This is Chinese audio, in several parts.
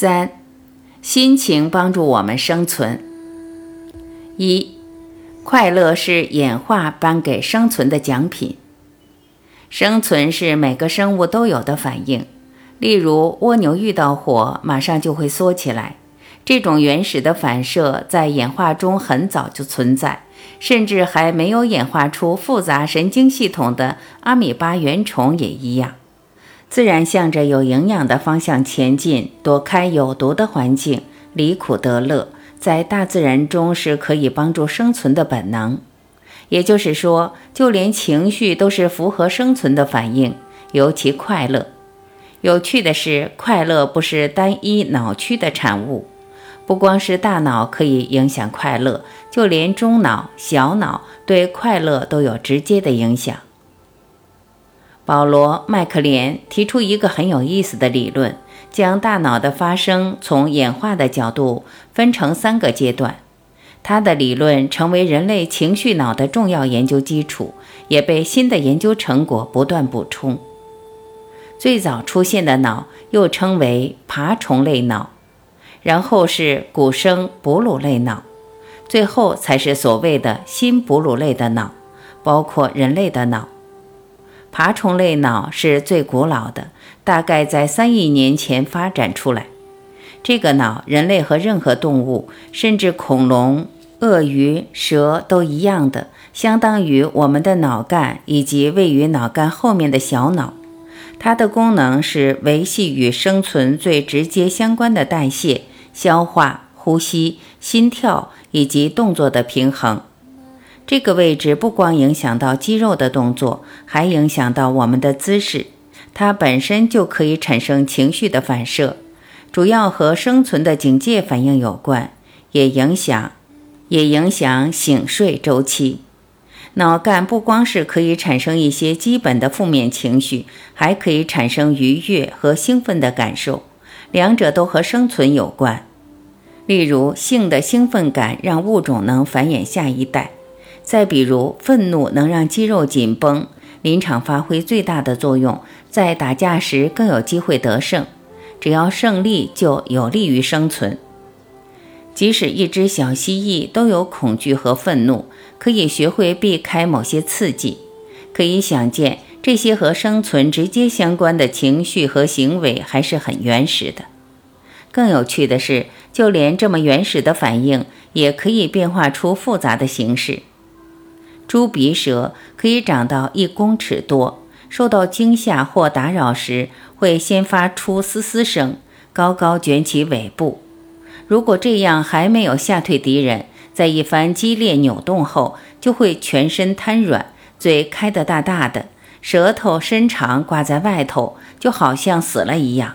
三，心情帮助我们生存。一，快乐是演化颁给生存的奖品。生存是每个生物都有的反应，例如蜗牛遇到火，马上就会缩起来。这种原始的反射在演化中很早就存在，甚至还没有演化出复杂神经系统的阿米巴原虫也一样。自然向着有营养的方向前进，躲开有毒的环境，离苦得乐，在大自然中是可以帮助生存的本能。也就是说，就连情绪都是符合生存的反应，尤其快乐。有趣的是，快乐不是单一脑区的产物，不光是大脑可以影响快乐，就连中脑、小脑对快乐都有直接的影响。保罗·麦克连提出一个很有意思的理论，将大脑的发生从演化的角度分成三个阶段。他的理论成为人类情绪脑的重要研究基础，也被新的研究成果不断补充。最早出现的脑又称为爬虫类脑，然后是古生哺乳类脑，最后才是所谓的新哺乳类的脑，包括人类的脑。爬虫类脑是最古老的，大概在三亿年前发展出来。这个脑，人类和任何动物，甚至恐龙、鳄鱼、蛇都一样的，相当于我们的脑干以及位于脑干后面的小脑。它的功能是维系与生存最直接相关的代谢、消化、呼吸、心跳以及动作的平衡。这个位置不光影响到肌肉的动作，还影响到我们的姿势。它本身就可以产生情绪的反射，主要和生存的警戒反应有关，也影响，也影响醒睡周期。脑干不光是可以产生一些基本的负面情绪，还可以产生愉悦和兴奋的感受，两者都和生存有关。例如，性的兴奋感让物种能繁衍下一代。再比如，愤怒能让肌肉紧绷，临场发挥最大的作用，在打架时更有机会得胜。只要胜利，就有利于生存。即使一只小蜥蜴都有恐惧和愤怒，可以学会避开某些刺激。可以想见，这些和生存直接相关的情绪和行为还是很原始的。更有趣的是，就连这么原始的反应，也可以变化出复杂的形式。猪鼻蛇可以长到一公尺多，受到惊吓或打扰时，会先发出嘶嘶声，高高卷起尾部。如果这样还没有吓退敌人，在一番激烈扭动后，就会全身瘫软，嘴开得大大的，舌头伸长挂在外头，就好像死了一样。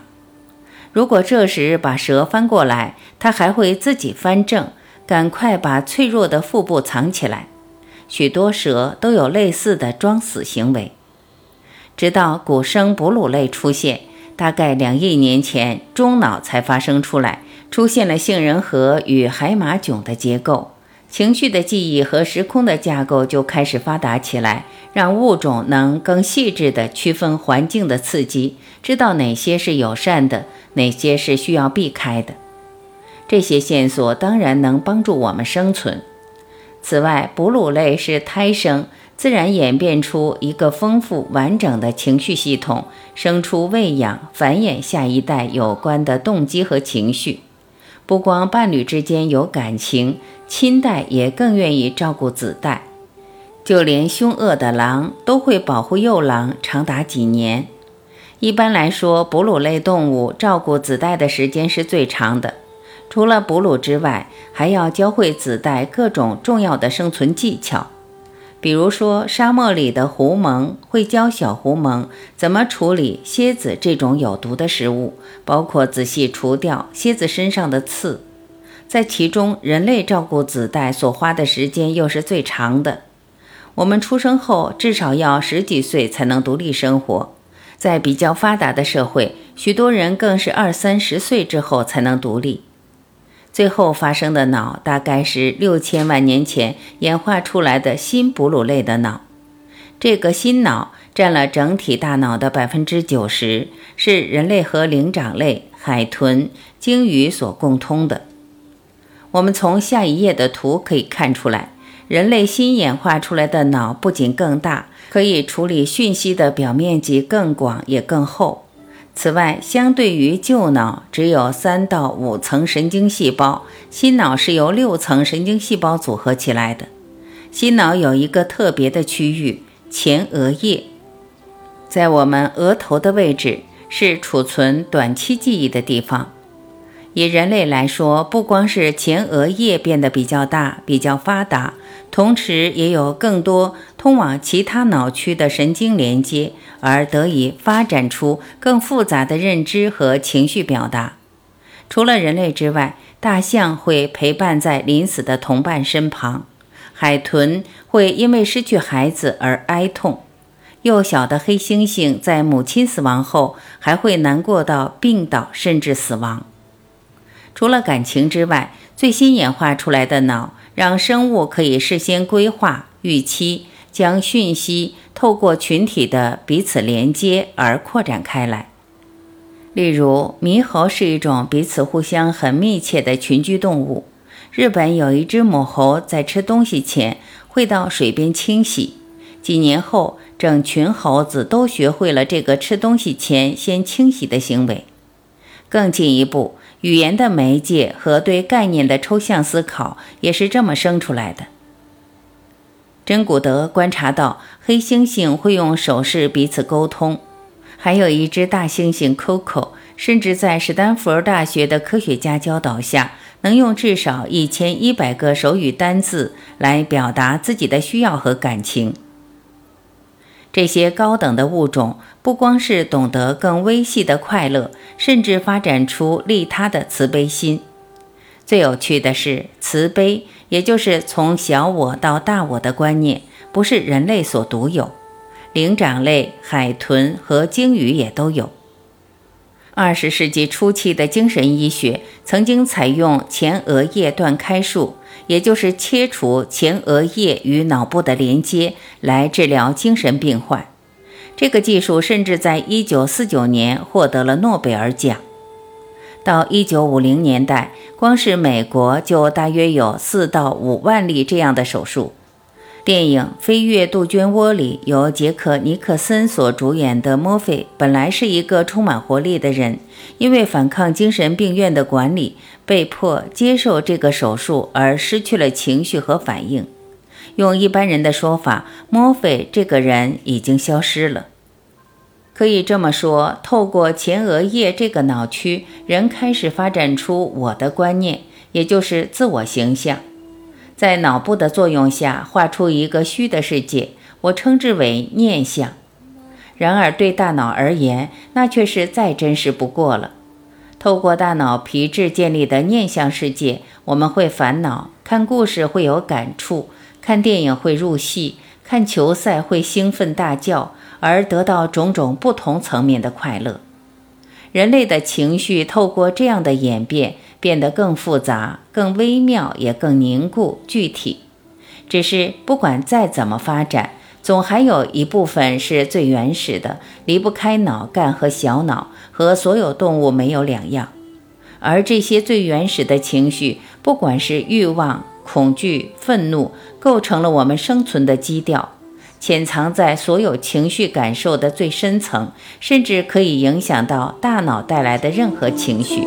如果这时把蛇翻过来，它还会自己翻正，赶快把脆弱的腹部藏起来。许多蛇都有类似的装死行为，直到古生哺乳类出现，大概两亿年前，中脑才发生出来，出现了杏仁核与海马囧的结构，情绪的记忆和时空的架构就开始发达起来，让物种能更细致地区分环境的刺激，知道哪些是友善的，哪些是需要避开的。这些线索当然能帮助我们生存。此外，哺乳类是胎生，自然演变出一个丰富完整的情绪系统，生出喂养、繁衍下一代有关的动机和情绪。不光伴侣之间有感情，亲代也更愿意照顾子代。就连凶恶的狼都会保护幼狼长达几年。一般来说，哺乳类动物照顾子代的时间是最长的。除了哺乳之外，还要教会子代各种重要的生存技巧，比如说，沙漠里的狐獴会教小狐獴怎么处理蝎子这种有毒的食物，包括仔细除掉蝎子身上的刺。在其中，人类照顾子代所花的时间又是最长的。我们出生后至少要十几岁才能独立生活，在比较发达的社会，许多人更是二三十岁之后才能独立。最后发生的脑大概是六千万年前演化出来的新哺乳类的脑，这个新脑占了整体大脑的百分之九十，是人类和灵长类、海豚、鲸鱼所共通的。我们从下一页的图可以看出来，人类新演化出来的脑不仅更大，可以处理讯息的表面积更广也更厚。此外，相对于旧脑只有三到五层神经细胞，新脑是由六层神经细胞组合起来的。新脑有一个特别的区域——前额叶，在我们额头的位置，是储存短期记忆的地方。以人类来说，不光是前额叶变得比较大、比较发达，同时也有更多通往其他脑区的神经连接，而得以发展出更复杂的认知和情绪表达。除了人类之外，大象会陪伴在临死的同伴身旁，海豚会因为失去孩子而哀痛，幼小的黑猩猩在母亲死亡后还会难过到病倒甚至死亡。除了感情之外，最新演化出来的脑让生物可以事先规划、预期，将讯息透过群体的彼此连接而扩展开来。例如，猕猴是一种彼此互相很密切的群居动物。日本有一只母猴在吃东西前会到水边清洗，几年后，整群猴子都学会了这个吃东西前先清洗的行为。更进一步。语言的媒介和对概念的抽象思考也是这么生出来的。真古德观察到，黑猩猩会用手势彼此沟通，还有一只大猩猩 Coco，甚至在史丹福大学的科学家教导下，能用至少一千一百个手语单字来表达自己的需要和感情。这些高等的物种不光是懂得更微细的快乐，甚至发展出利他的慈悲心。最有趣的是，慈悲，也就是从小我到大我的观念，不是人类所独有，灵长类、海豚和鲸鱼也都有。二十世纪初期的精神医学曾经采用前额叶断开术。也就是切除前额叶与脑部的连接来治疗精神病患，这个技术甚至在1949年获得了诺贝尔奖。到1950年代，光是美国就大约有4到5万例这样的手术。电影《飞越杜鹃窝》里由杰克·尼克森所主演的墨菲，本来是一个充满活力的人，因为反抗精神病院的管理，被迫接受这个手术而失去了情绪和反应。用一般人的说法，墨菲这个人已经消失了。可以这么说，透过前额叶这个脑区，人开始发展出我的观念，也就是自我形象。在脑部的作用下，画出一个虚的世界，我称之为念想。然而，对大脑而言，那却是再真实不过了。透过大脑皮质建立的念想世界，我们会烦恼，看故事会有感触，看电影会入戏，看球赛会兴奋大叫，而得到种种不同层面的快乐。人类的情绪透过这样的演变。变得更复杂、更微妙，也更凝固、具体。只是不管再怎么发展，总还有一部分是最原始的，离不开脑干和小脑，和所有动物没有两样。而这些最原始的情绪，不管是欲望、恐惧、愤怒，构成了我们生存的基调，潜藏在所有情绪感受的最深层，甚至可以影响到大脑带来的任何情绪。